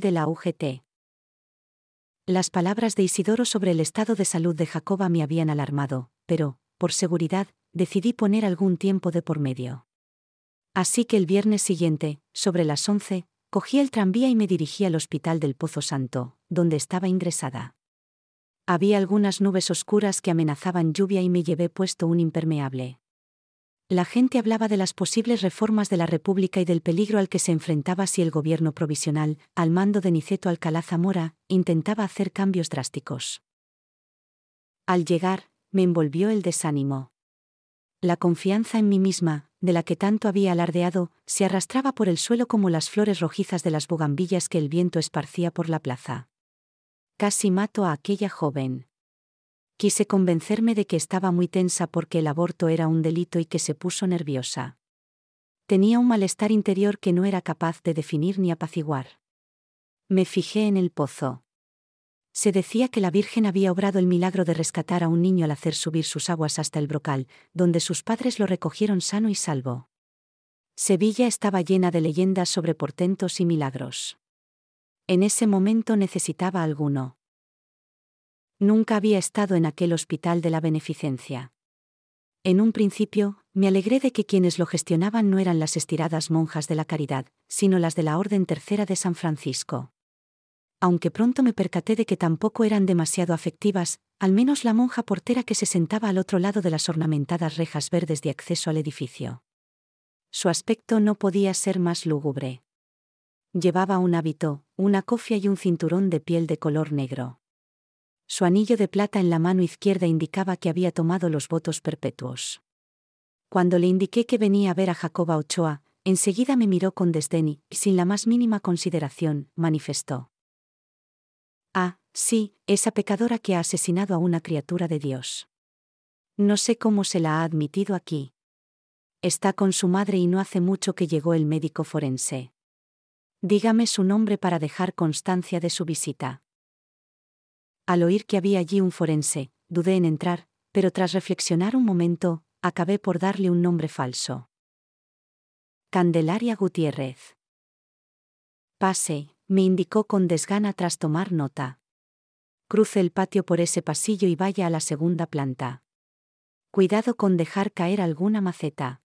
De la UGT. Las palabras de Isidoro sobre el estado de salud de Jacoba me habían alarmado, pero, por seguridad, decidí poner algún tiempo de por medio. Así que el viernes siguiente, sobre las 11, cogí el tranvía y me dirigí al hospital del Pozo Santo, donde estaba ingresada. Había algunas nubes oscuras que amenazaban lluvia y me llevé puesto un impermeable. La gente hablaba de las posibles reformas de la República y del peligro al que se enfrentaba si el gobierno provisional, al mando de Niceto Alcalá Zamora, intentaba hacer cambios drásticos. Al llegar, me envolvió el desánimo. La confianza en mí misma, de la que tanto había alardeado, se arrastraba por el suelo como las flores rojizas de las bugambillas que el viento esparcía por la plaza. Casi mato a aquella joven. Quise convencerme de que estaba muy tensa porque el aborto era un delito y que se puso nerviosa. Tenía un malestar interior que no era capaz de definir ni apaciguar. Me fijé en el pozo. Se decía que la Virgen había obrado el milagro de rescatar a un niño al hacer subir sus aguas hasta el brocal, donde sus padres lo recogieron sano y salvo. Sevilla estaba llena de leyendas sobre portentos y milagros. En ese momento necesitaba alguno. Nunca había estado en aquel hospital de la beneficencia. En un principio, me alegré de que quienes lo gestionaban no eran las estiradas monjas de la caridad, sino las de la Orden Tercera de San Francisco. Aunque pronto me percaté de que tampoco eran demasiado afectivas, al menos la monja portera que se sentaba al otro lado de las ornamentadas rejas verdes de acceso al edificio. Su aspecto no podía ser más lúgubre. Llevaba un hábito, una cofia y un cinturón de piel de color negro. Su anillo de plata en la mano izquierda indicaba que había tomado los votos perpetuos. Cuando le indiqué que venía a ver a Jacoba Ochoa, enseguida me miró con desdén y, sin la más mínima consideración, manifestó. Ah, sí, esa pecadora que ha asesinado a una criatura de Dios. No sé cómo se la ha admitido aquí. Está con su madre y no hace mucho que llegó el médico forense. Dígame su nombre para dejar constancia de su visita. Al oír que había allí un forense, dudé en entrar, pero tras reflexionar un momento, acabé por darle un nombre falso. Candelaria Gutiérrez. Pase, me indicó con desgana tras tomar nota. Cruce el patio por ese pasillo y vaya a la segunda planta. Cuidado con dejar caer alguna maceta.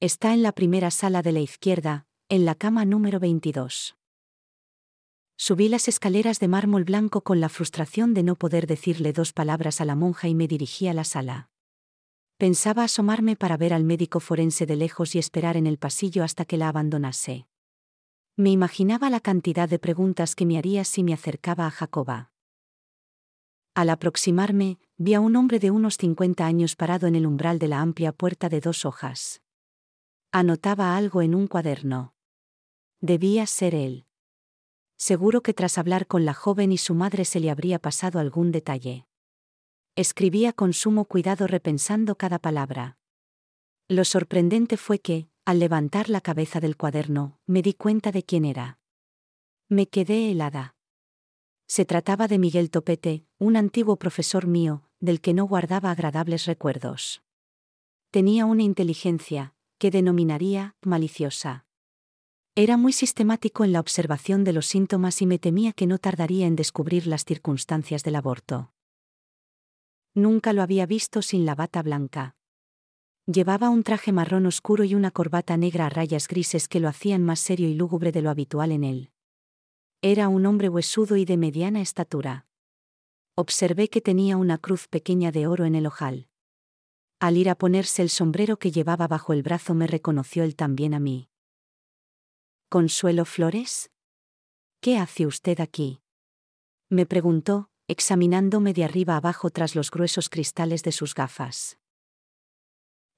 Está en la primera sala de la izquierda, en la cama número 22. Subí las escaleras de mármol blanco con la frustración de no poder decirle dos palabras a la monja y me dirigí a la sala. Pensaba asomarme para ver al médico forense de lejos y esperar en el pasillo hasta que la abandonase. Me imaginaba la cantidad de preguntas que me haría si me acercaba a Jacoba. Al aproximarme, vi a un hombre de unos 50 años parado en el umbral de la amplia puerta de dos hojas. Anotaba algo en un cuaderno. Debía ser él. Seguro que tras hablar con la joven y su madre se le habría pasado algún detalle. Escribía con sumo cuidado repensando cada palabra. Lo sorprendente fue que, al levantar la cabeza del cuaderno, me di cuenta de quién era. Me quedé helada. Se trataba de Miguel Topete, un antiguo profesor mío, del que no guardaba agradables recuerdos. Tenía una inteligencia, que denominaría maliciosa. Era muy sistemático en la observación de los síntomas y me temía que no tardaría en descubrir las circunstancias del aborto. Nunca lo había visto sin la bata blanca. Llevaba un traje marrón oscuro y una corbata negra a rayas grises que lo hacían más serio y lúgubre de lo habitual en él. Era un hombre huesudo y de mediana estatura. Observé que tenía una cruz pequeña de oro en el ojal. Al ir a ponerse el sombrero que llevaba bajo el brazo me reconoció él también a mí. ¿Consuelo Flores? ¿Qué hace usted aquí? Me preguntó, examinándome de arriba abajo tras los gruesos cristales de sus gafas.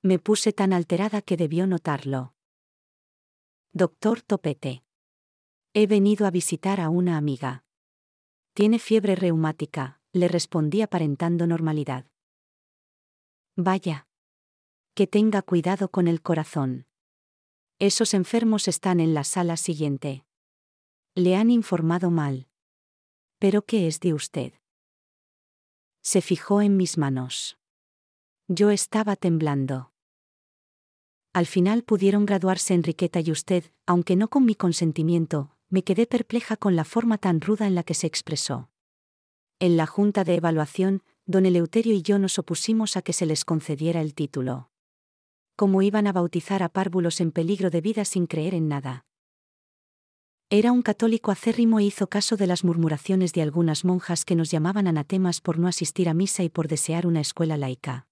Me puse tan alterada que debió notarlo. Doctor Topete. He venido a visitar a una amiga. Tiene fiebre reumática, le respondí aparentando normalidad. Vaya. Que tenga cuidado con el corazón. Esos enfermos están en la sala siguiente. Le han informado mal. ¿Pero qué es de usted? Se fijó en mis manos. Yo estaba temblando. Al final pudieron graduarse Enriqueta y usted, aunque no con mi consentimiento, me quedé perpleja con la forma tan ruda en la que se expresó. En la junta de evaluación, don Eleuterio y yo nos opusimos a que se les concediera el título cómo iban a bautizar a párvulos en peligro de vida sin creer en nada. Era un católico acérrimo e hizo caso de las murmuraciones de algunas monjas que nos llamaban anatemas por no asistir a misa y por desear una escuela laica.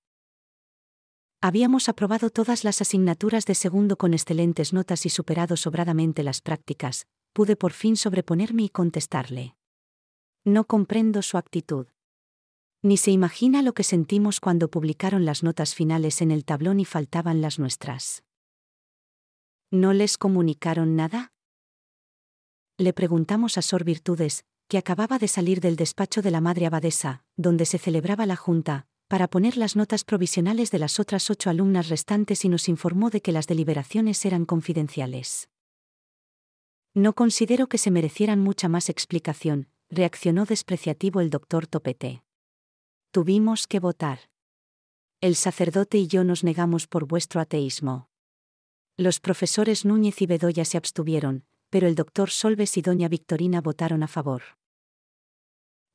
Habíamos aprobado todas las asignaturas de segundo con excelentes notas y superado sobradamente las prácticas, pude por fin sobreponerme y contestarle. No comprendo su actitud. Ni se imagina lo que sentimos cuando publicaron las notas finales en el tablón y faltaban las nuestras. ¿No les comunicaron nada? Le preguntamos a Sor Virtudes, que acababa de salir del despacho de la madre abadesa, donde se celebraba la junta, para poner las notas provisionales de las otras ocho alumnas restantes y nos informó de que las deliberaciones eran confidenciales. No considero que se merecieran mucha más explicación, reaccionó despreciativo el doctor Topete. Tuvimos que votar. El sacerdote y yo nos negamos por vuestro ateísmo. Los profesores Núñez y Bedoya se abstuvieron, pero el doctor Solves y doña Victorina votaron a favor.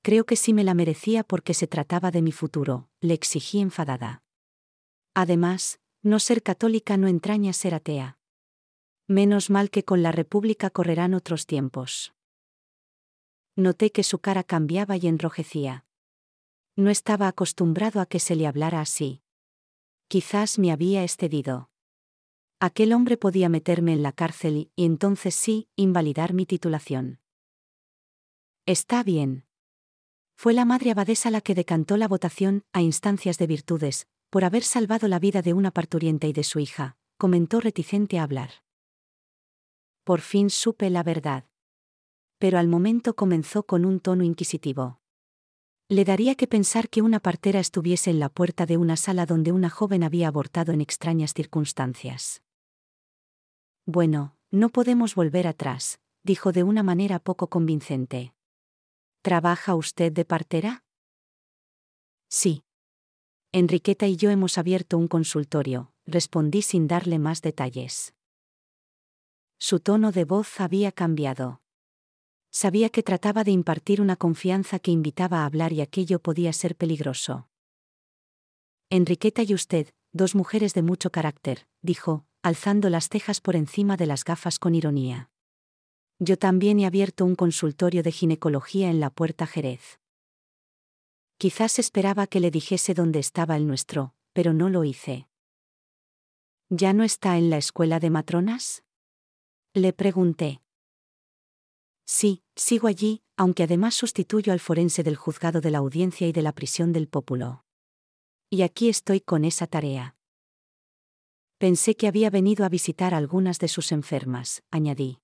Creo que sí me la merecía porque se trataba de mi futuro, le exigí enfadada. Además, no ser católica no entraña ser atea. Menos mal que con la República correrán otros tiempos. Noté que su cara cambiaba y enrojecía. No estaba acostumbrado a que se le hablara así. Quizás me había excedido. Aquel hombre podía meterme en la cárcel y, entonces sí, invalidar mi titulación. Está bien. Fue la madre abadesa la que decantó la votación, a instancias de virtudes, por haber salvado la vida de una parturienta y de su hija, comentó reticente a hablar. Por fin supe la verdad. Pero al momento comenzó con un tono inquisitivo. Le daría que pensar que una partera estuviese en la puerta de una sala donde una joven había abortado en extrañas circunstancias. Bueno, no podemos volver atrás, dijo de una manera poco convincente. ¿Trabaja usted de partera? Sí. Enriqueta y yo hemos abierto un consultorio, respondí sin darle más detalles. Su tono de voz había cambiado. Sabía que trataba de impartir una confianza que invitaba a hablar y aquello podía ser peligroso. Enriqueta y usted, dos mujeres de mucho carácter, dijo, alzando las cejas por encima de las gafas con ironía. Yo también he abierto un consultorio de ginecología en la Puerta Jerez. Quizás esperaba que le dijese dónde estaba el nuestro, pero no lo hice. ¿Ya no está en la escuela de matronas? Le pregunté. Sí, sigo allí, aunque además sustituyo al forense del juzgado de la audiencia y de la prisión del pópulo. Y aquí estoy con esa tarea. Pensé que había venido a visitar a algunas de sus enfermas, añadí.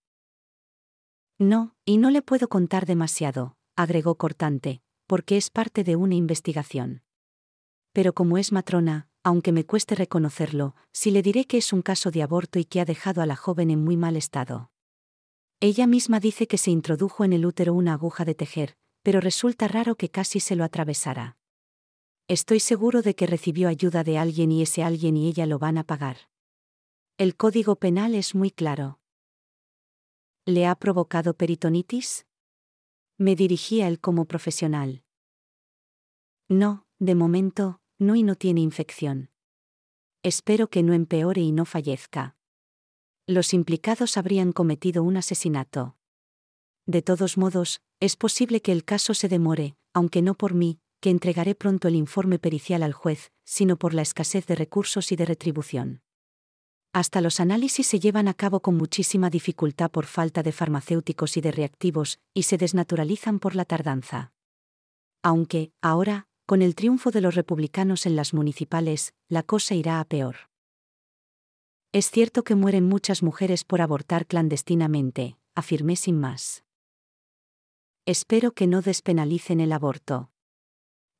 No, y no le puedo contar demasiado, agregó cortante, porque es parte de una investigación. Pero como es matrona, aunque me cueste reconocerlo, sí le diré que es un caso de aborto y que ha dejado a la joven en muy mal estado. Ella misma dice que se introdujo en el útero una aguja de tejer, pero resulta raro que casi se lo atravesara. Estoy seguro de que recibió ayuda de alguien y ese alguien y ella lo van a pagar. El código penal es muy claro. ¿Le ha provocado peritonitis? Me dirigí a él como profesional. No, de momento, no y no tiene infección. Espero que no empeore y no fallezca. Los implicados habrían cometido un asesinato. De todos modos, es posible que el caso se demore, aunque no por mí, que entregaré pronto el informe pericial al juez, sino por la escasez de recursos y de retribución. Hasta los análisis se llevan a cabo con muchísima dificultad por falta de farmacéuticos y de reactivos, y se desnaturalizan por la tardanza. Aunque, ahora, con el triunfo de los republicanos en las municipales, la cosa irá a peor. Es cierto que mueren muchas mujeres por abortar clandestinamente, afirmé sin más. Espero que no despenalicen el aborto.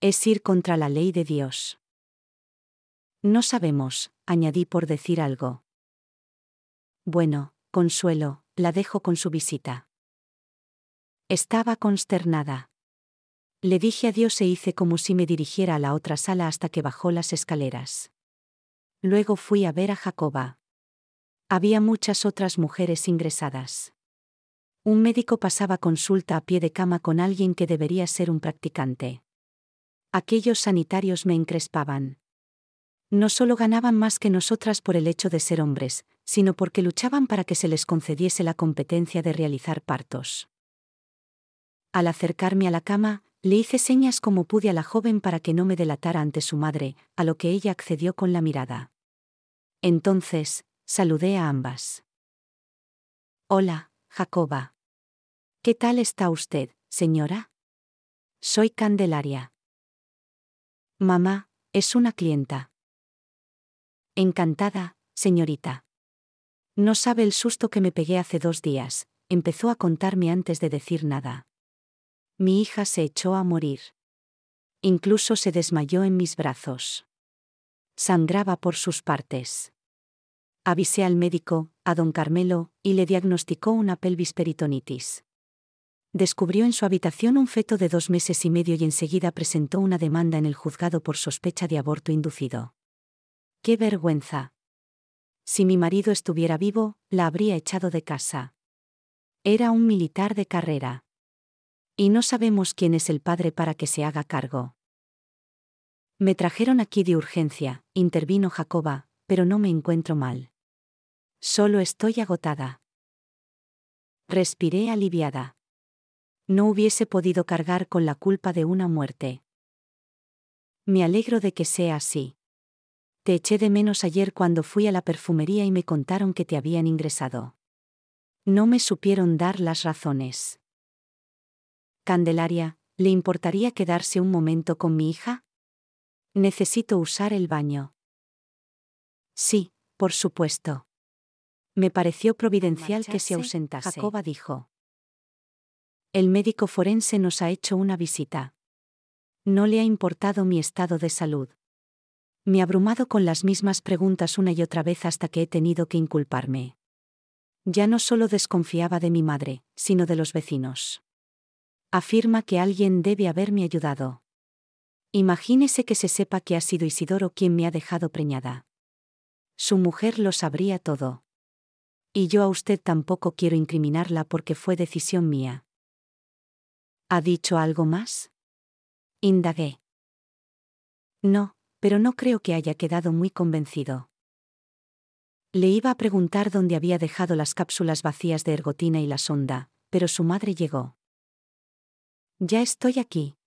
Es ir contra la ley de Dios. No sabemos, añadí por decir algo. Bueno, Consuelo, la dejo con su visita. Estaba consternada. Le dije adiós e hice como si me dirigiera a la otra sala hasta que bajó las escaleras. Luego fui a ver a Jacoba. Había muchas otras mujeres ingresadas. Un médico pasaba consulta a pie de cama con alguien que debería ser un practicante. Aquellos sanitarios me encrespaban. No solo ganaban más que nosotras por el hecho de ser hombres, sino porque luchaban para que se les concediese la competencia de realizar partos. Al acercarme a la cama, le hice señas como pude a la joven para que no me delatara ante su madre, a lo que ella accedió con la mirada. Entonces, saludé a ambas. Hola, Jacoba. ¿Qué tal está usted, señora? Soy Candelaria. Mamá, es una clienta. Encantada, señorita. No sabe el susto que me pegué hace dos días, empezó a contarme antes de decir nada. Mi hija se echó a morir. Incluso se desmayó en mis brazos. Sangraba por sus partes. Avisé al médico, a don Carmelo, y le diagnosticó una pelvis peritonitis. Descubrió en su habitación un feto de dos meses y medio y enseguida presentó una demanda en el juzgado por sospecha de aborto inducido. ¡Qué vergüenza! Si mi marido estuviera vivo, la habría echado de casa. Era un militar de carrera. Y no sabemos quién es el padre para que se haga cargo. Me trajeron aquí de urgencia, intervino Jacoba, pero no me encuentro mal. Solo estoy agotada. Respiré aliviada. No hubiese podido cargar con la culpa de una muerte. Me alegro de que sea así. Te eché de menos ayer cuando fui a la perfumería y me contaron que te habían ingresado. No me supieron dar las razones. Candelaria, ¿le importaría quedarse un momento con mi hija? Necesito usar el baño. Sí, por supuesto. Me pareció providencial que se ausentase. Jacoba dijo. El médico forense nos ha hecho una visita. No le ha importado mi estado de salud. Me abrumado con las mismas preguntas una y otra vez hasta que he tenido que inculparme. Ya no solo desconfiaba de mi madre, sino de los vecinos. Afirma que alguien debe haberme ayudado. Imagínese que se sepa que ha sido Isidoro quien me ha dejado preñada. Su mujer lo sabría todo. Y yo a usted tampoco quiero incriminarla porque fue decisión mía. ¿Ha dicho algo más? Indagué. No, pero no creo que haya quedado muy convencido. Le iba a preguntar dónde había dejado las cápsulas vacías de ergotina y la sonda, pero su madre llegó. Ya estoy aquí.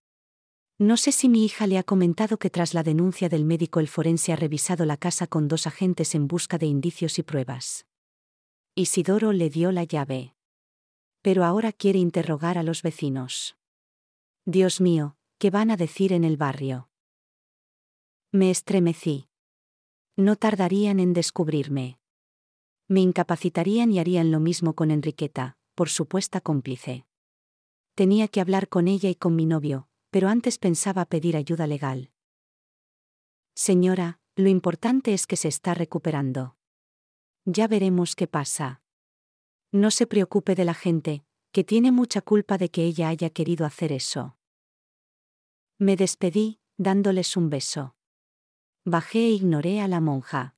No sé si mi hija le ha comentado que tras la denuncia del médico el forense ha revisado la casa con dos agentes en busca de indicios y pruebas. Isidoro le dio la llave. Pero ahora quiere interrogar a los vecinos. Dios mío, ¿qué van a decir en el barrio? Me estremecí. No tardarían en descubrirme. Me incapacitarían y harían lo mismo con Enriqueta, por supuesta cómplice. Tenía que hablar con ella y con mi novio, pero antes pensaba pedir ayuda legal. Señora, lo importante es que se está recuperando. Ya veremos qué pasa. No se preocupe de la gente, que tiene mucha culpa de que ella haya querido hacer eso. Me despedí, dándoles un beso. Bajé e ignoré a la monja.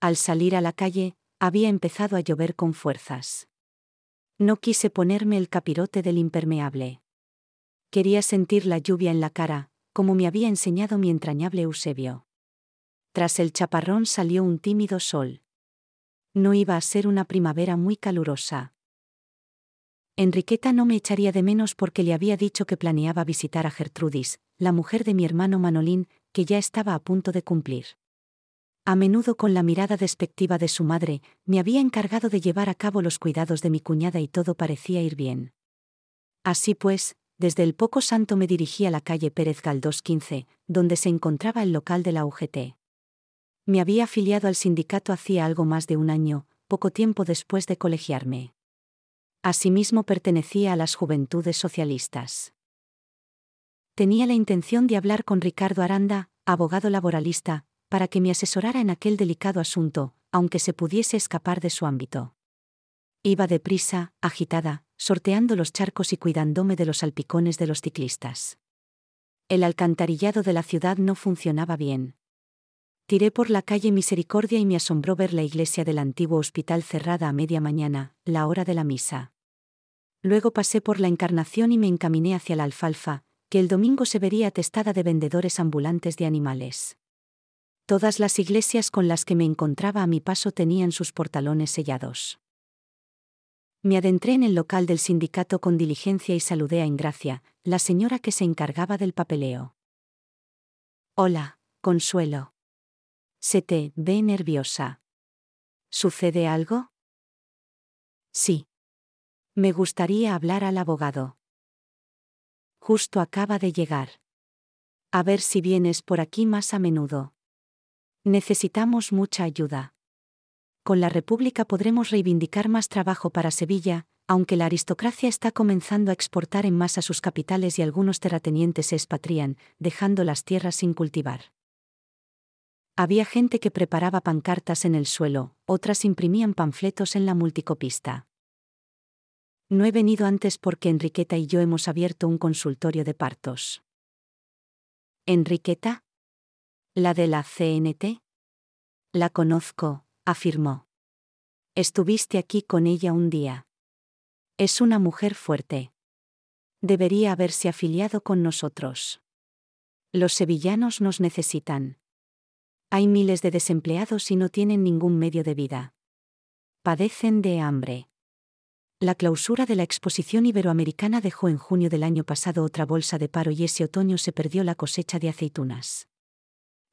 Al salir a la calle, había empezado a llover con fuerzas. No quise ponerme el capirote del impermeable. Quería sentir la lluvia en la cara, como me había enseñado mi entrañable Eusebio. Tras el chaparrón salió un tímido sol. No iba a ser una primavera muy calurosa. Enriqueta no me echaría de menos porque le había dicho que planeaba visitar a Gertrudis, la mujer de mi hermano Manolín, que ya estaba a punto de cumplir. A menudo con la mirada despectiva de su madre, me había encargado de llevar a cabo los cuidados de mi cuñada y todo parecía ir bien. Así pues, desde el poco santo me dirigí a la calle Pérez Galdós 15, donde se encontraba el local de la UGT. Me había afiliado al sindicato hacía algo más de un año, poco tiempo después de colegiarme. Asimismo pertenecía a las Juventudes Socialistas. Tenía la intención de hablar con Ricardo Aranda, abogado laboralista, para que me asesorara en aquel delicado asunto, aunque se pudiese escapar de su ámbito. Iba deprisa, agitada, sorteando los charcos y cuidándome de los salpicones de los ciclistas. El alcantarillado de la ciudad no funcionaba bien. Tiré por la calle Misericordia y me asombró ver la iglesia del antiguo hospital cerrada a media mañana, la hora de la misa. Luego pasé por la Encarnación y me encaminé hacia la alfalfa, que el domingo se vería atestada de vendedores ambulantes de animales. Todas las iglesias con las que me encontraba a mi paso tenían sus portalones sellados. Me adentré en el local del sindicato con diligencia y saludé a Ingracia, la señora que se encargaba del papeleo. Hola, Consuelo. Se te ve nerviosa. ¿Sucede algo? Sí. Me gustaría hablar al abogado. Justo acaba de llegar. A ver si vienes por aquí más a menudo. Necesitamos mucha ayuda. Con la República podremos reivindicar más trabajo para Sevilla, aunque la aristocracia está comenzando a exportar en masa sus capitales y algunos terratenientes se expatrian, dejando las tierras sin cultivar. Había gente que preparaba pancartas en el suelo, otras imprimían panfletos en la multicopista. No he venido antes porque Enriqueta y yo hemos abierto un consultorio de partos. ¿Enriqueta? ¿La de la CNT? La conozco, afirmó. Estuviste aquí con ella un día. Es una mujer fuerte. Debería haberse afiliado con nosotros. Los sevillanos nos necesitan. Hay miles de desempleados y no tienen ningún medio de vida. Padecen de hambre. La clausura de la exposición iberoamericana dejó en junio del año pasado otra bolsa de paro y ese otoño se perdió la cosecha de aceitunas.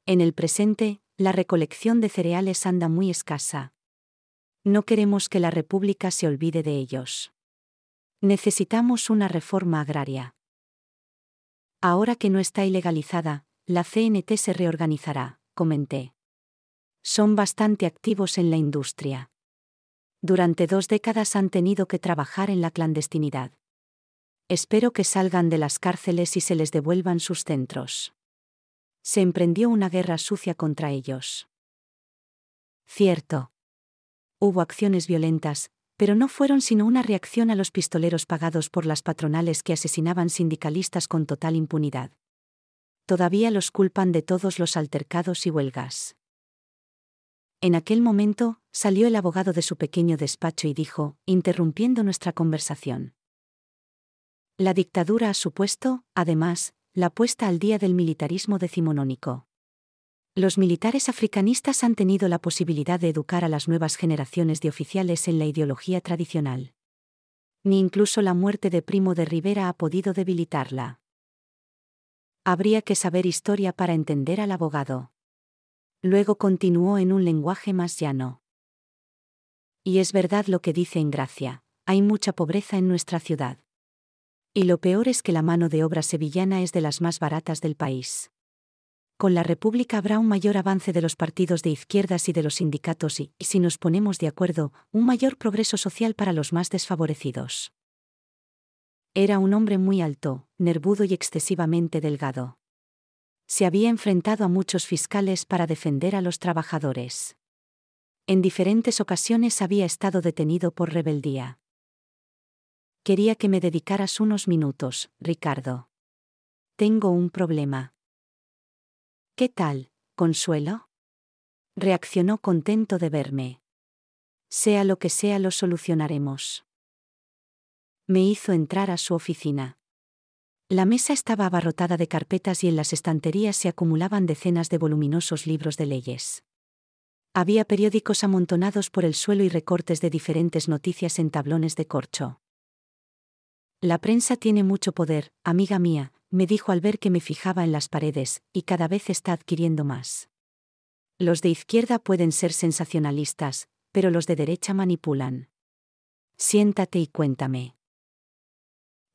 En el presente, la recolección de cereales anda muy escasa. No queremos que la República se olvide de ellos. Necesitamos una reforma agraria. Ahora que no está ilegalizada, la CNT se reorganizará comenté. Son bastante activos en la industria. Durante dos décadas han tenido que trabajar en la clandestinidad. Espero que salgan de las cárceles y se les devuelvan sus centros. Se emprendió una guerra sucia contra ellos. Cierto. Hubo acciones violentas, pero no fueron sino una reacción a los pistoleros pagados por las patronales que asesinaban sindicalistas con total impunidad todavía los culpan de todos los altercados y huelgas. En aquel momento, salió el abogado de su pequeño despacho y dijo, interrumpiendo nuestra conversación. La dictadura ha supuesto, además, la puesta al día del militarismo decimonónico. Los militares africanistas han tenido la posibilidad de educar a las nuevas generaciones de oficiales en la ideología tradicional. Ni incluso la muerte de Primo de Rivera ha podido debilitarla. Habría que saber historia para entender al abogado. Luego continuó en un lenguaje más llano. Y es verdad lo que dice en Gracia, hay mucha pobreza en nuestra ciudad. Y lo peor es que la mano de obra sevillana es de las más baratas del país. Con la República habrá un mayor avance de los partidos de izquierdas y de los sindicatos y, si nos ponemos de acuerdo, un mayor progreso social para los más desfavorecidos. Era un hombre muy alto, nervudo y excesivamente delgado. Se había enfrentado a muchos fiscales para defender a los trabajadores. En diferentes ocasiones había estado detenido por rebeldía. Quería que me dedicaras unos minutos, Ricardo. Tengo un problema. ¿Qué tal, Consuelo? Reaccionó contento de verme. Sea lo que sea, lo solucionaremos. Me hizo entrar a su oficina. La mesa estaba abarrotada de carpetas y en las estanterías se acumulaban decenas de voluminosos libros de leyes. Había periódicos amontonados por el suelo y recortes de diferentes noticias en tablones de corcho. La prensa tiene mucho poder, amiga mía, me dijo al ver que me fijaba en las paredes, y cada vez está adquiriendo más. Los de izquierda pueden ser sensacionalistas, pero los de derecha manipulan. Siéntate y cuéntame.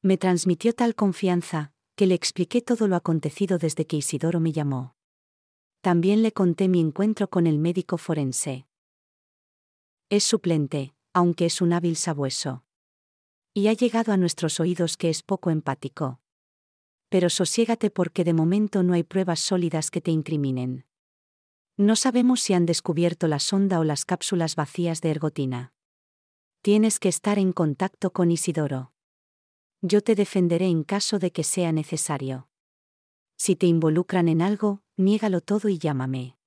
Me transmitió tal confianza, que le expliqué todo lo acontecido desde que Isidoro me llamó. También le conté mi encuentro con el médico forense. Es suplente, aunque es un hábil sabueso. Y ha llegado a nuestros oídos que es poco empático. Pero sosiégate porque de momento no hay pruebas sólidas que te incriminen. No sabemos si han descubierto la sonda o las cápsulas vacías de ergotina. Tienes que estar en contacto con Isidoro. Yo te defenderé en caso de que sea necesario. Si te involucran en algo, niégalo todo y llámame.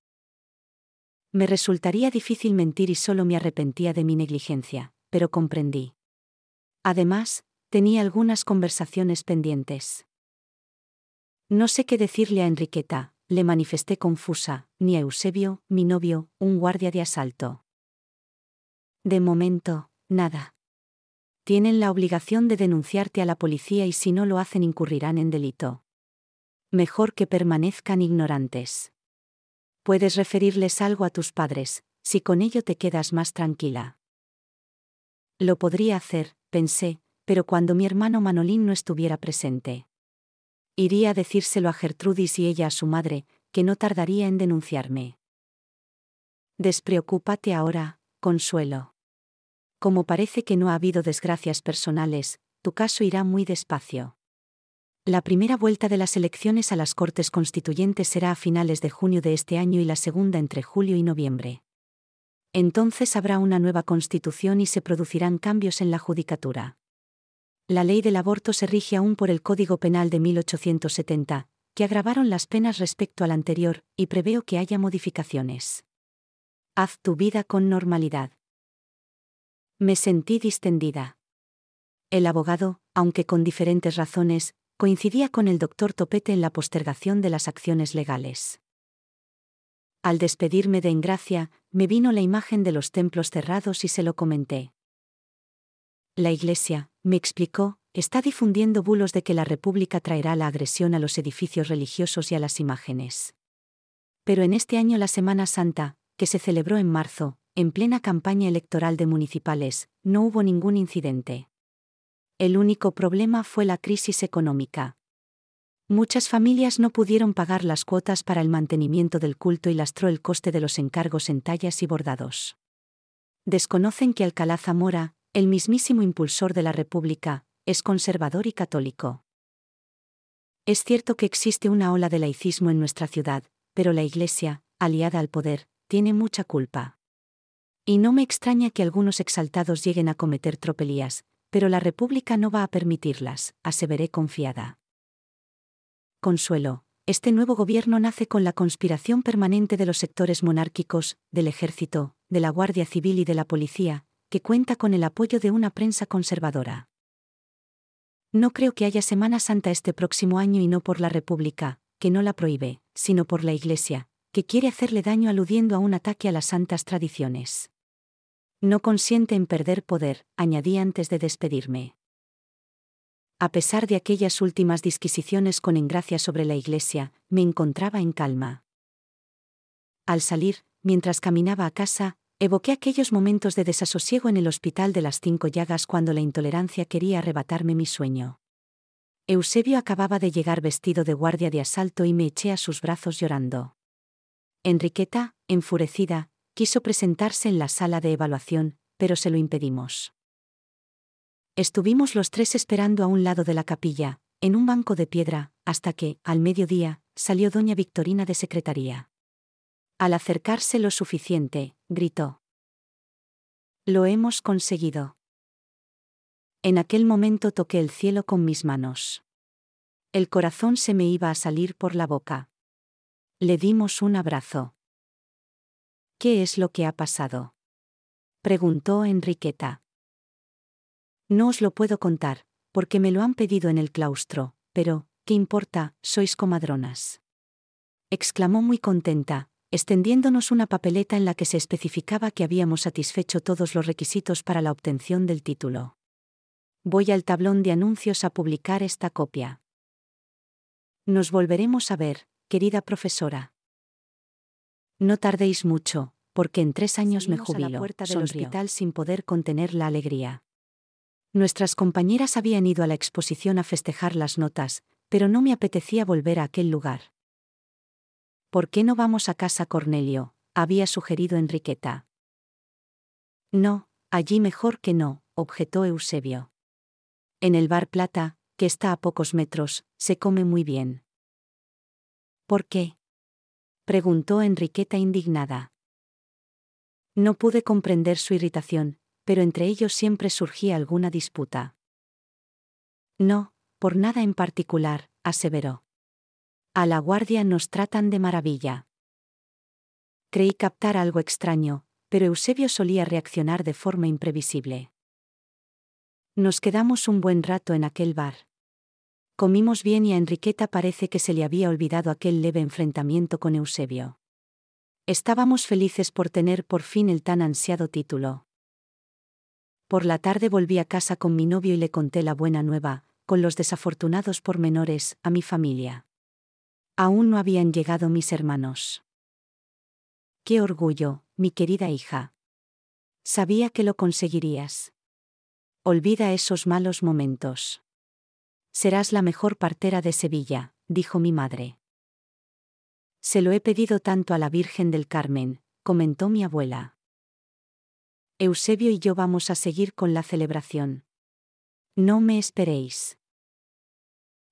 Me resultaría difícil mentir y solo me arrepentía de mi negligencia, pero comprendí. Además, tenía algunas conversaciones pendientes. No sé qué decirle a Enriqueta, le manifesté confusa, ni a Eusebio, mi novio, un guardia de asalto. De momento, nada. Tienen la obligación de denunciarte a la policía y si no lo hacen incurrirán en delito. Mejor que permanezcan ignorantes. Puedes referirles algo a tus padres, si con ello te quedas más tranquila. Lo podría hacer, pensé, pero cuando mi hermano Manolín no estuviera presente. Iría a decírselo a Gertrudis y ella a su madre, que no tardaría en denunciarme. Despreocúpate ahora, Consuelo. Como parece que no ha habido desgracias personales, tu caso irá muy despacio. La primera vuelta de las elecciones a las Cortes Constituyentes será a finales de junio de este año y la segunda entre julio y noviembre entonces habrá una nueva constitución y se producirán cambios en la judicatura. La ley del aborto se rige aún por el Código Penal de 1870, que agravaron las penas respecto al anterior, y preveo que haya modificaciones. Haz tu vida con normalidad. Me sentí distendida. El abogado, aunque con diferentes razones, coincidía con el doctor Topete en la postergación de las acciones legales. Al despedirme de Engracia, me vino la imagen de los templos cerrados y se lo comenté. La Iglesia, me explicó, está difundiendo bulos de que la República traerá la agresión a los edificios religiosos y a las imágenes. Pero en este año la Semana Santa, que se celebró en marzo, en plena campaña electoral de municipales, no hubo ningún incidente. El único problema fue la crisis económica. Muchas familias no pudieron pagar las cuotas para el mantenimiento del culto y lastró el coste de los encargos en tallas y bordados. Desconocen que Alcalá Zamora, el mismísimo impulsor de la República, es conservador y católico. Es cierto que existe una ola de laicismo en nuestra ciudad, pero la Iglesia, aliada al poder, tiene mucha culpa. Y no me extraña que algunos exaltados lleguen a cometer tropelías, pero la República no va a permitirlas, aseveré confiada. Consuelo, este nuevo gobierno nace con la conspiración permanente de los sectores monárquicos, del ejército, de la Guardia Civil y de la policía, que cuenta con el apoyo de una prensa conservadora. No creo que haya Semana Santa este próximo año y no por la República, que no la prohíbe, sino por la Iglesia, que quiere hacerle daño aludiendo a un ataque a las santas tradiciones. No consiente en perder poder, añadí antes de despedirme a pesar de aquellas últimas disquisiciones con engracia sobre la iglesia, me encontraba en calma. Al salir, mientras caminaba a casa, evoqué aquellos momentos de desasosiego en el hospital de las cinco llagas cuando la intolerancia quería arrebatarme mi sueño. Eusebio acababa de llegar vestido de guardia de asalto y me eché a sus brazos llorando. Enriqueta, enfurecida, quiso presentarse en la sala de evaluación, pero se lo impedimos. Estuvimos los tres esperando a un lado de la capilla, en un banco de piedra, hasta que, al mediodía, salió doña Victorina de secretaría. Al acercarse lo suficiente, gritó. Lo hemos conseguido. En aquel momento toqué el cielo con mis manos. El corazón se me iba a salir por la boca. Le dimos un abrazo. ¿Qué es lo que ha pasado? preguntó Enriqueta. No os lo puedo contar, porque me lo han pedido en el claustro, pero, ¿qué importa? Sois comadronas. exclamó muy contenta, extendiéndonos una papeleta en la que se especificaba que habíamos satisfecho todos los requisitos para la obtención del título. Voy al tablón de anuncios a publicar esta copia. Nos volveremos a ver, querida profesora. No tardéis mucho, porque en tres años me jubilo. A la puerta del hospital sin poder contener la alegría. Nuestras compañeras habían ido a la exposición a festejar las notas, pero no me apetecía volver a aquel lugar. ¿Por qué no vamos a casa, Cornelio? había sugerido Enriqueta. No, allí mejor que no, objetó Eusebio. En el bar Plata, que está a pocos metros, se come muy bien. ¿Por qué? Preguntó Enriqueta indignada. No pude comprender su irritación, pero entre ellos siempre surgía alguna disputa. No, por nada en particular, aseveró. A la guardia nos tratan de maravilla. Creí captar algo extraño, pero Eusebio solía reaccionar de forma imprevisible. Nos quedamos un buen rato en aquel bar. Comimos bien y a Enriqueta parece que se le había olvidado aquel leve enfrentamiento con Eusebio. Estábamos felices por tener por fin el tan ansiado título. Por la tarde volví a casa con mi novio y le conté la buena nueva, con los desafortunados pormenores, a mi familia. Aún no habían llegado mis hermanos. Qué orgullo, mi querida hija. Sabía que lo conseguirías. Olvida esos malos momentos. Serás la mejor partera de Sevilla, dijo mi madre. Se lo he pedido tanto a la Virgen del Carmen, comentó mi abuela. Eusebio y yo vamos a seguir con la celebración. No me esperéis.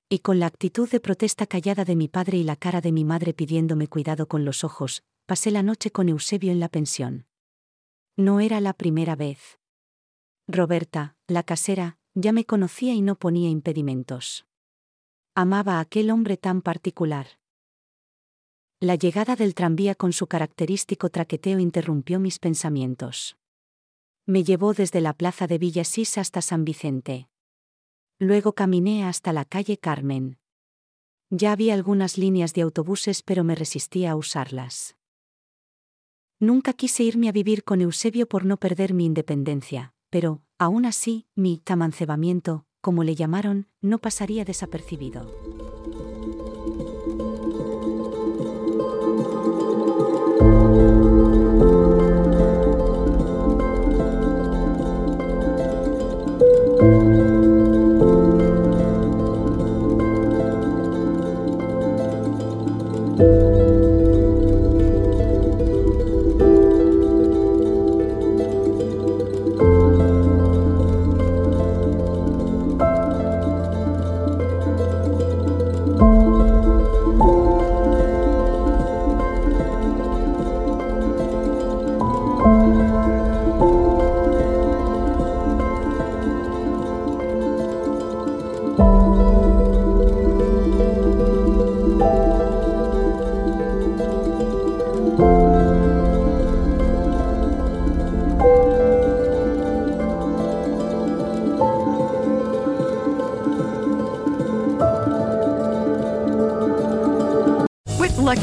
Y con la actitud de protesta callada de mi padre y la cara de mi madre pidiéndome cuidado con los ojos, pasé la noche con Eusebio en la pensión. No era la primera vez. Roberta, la casera, ya me conocía y no ponía impedimentos. Amaba a aquel hombre tan particular. La llegada del tranvía con su característico traqueteo interrumpió mis pensamientos. Me llevó desde la plaza de Villasís hasta San Vicente. Luego caminé hasta la calle Carmen. Ya había algunas líneas de autobuses pero me resistía a usarlas. Nunca quise irme a vivir con Eusebio por no perder mi independencia, pero, aún así, mi tamancebamiento, como le llamaron, no pasaría desapercibido.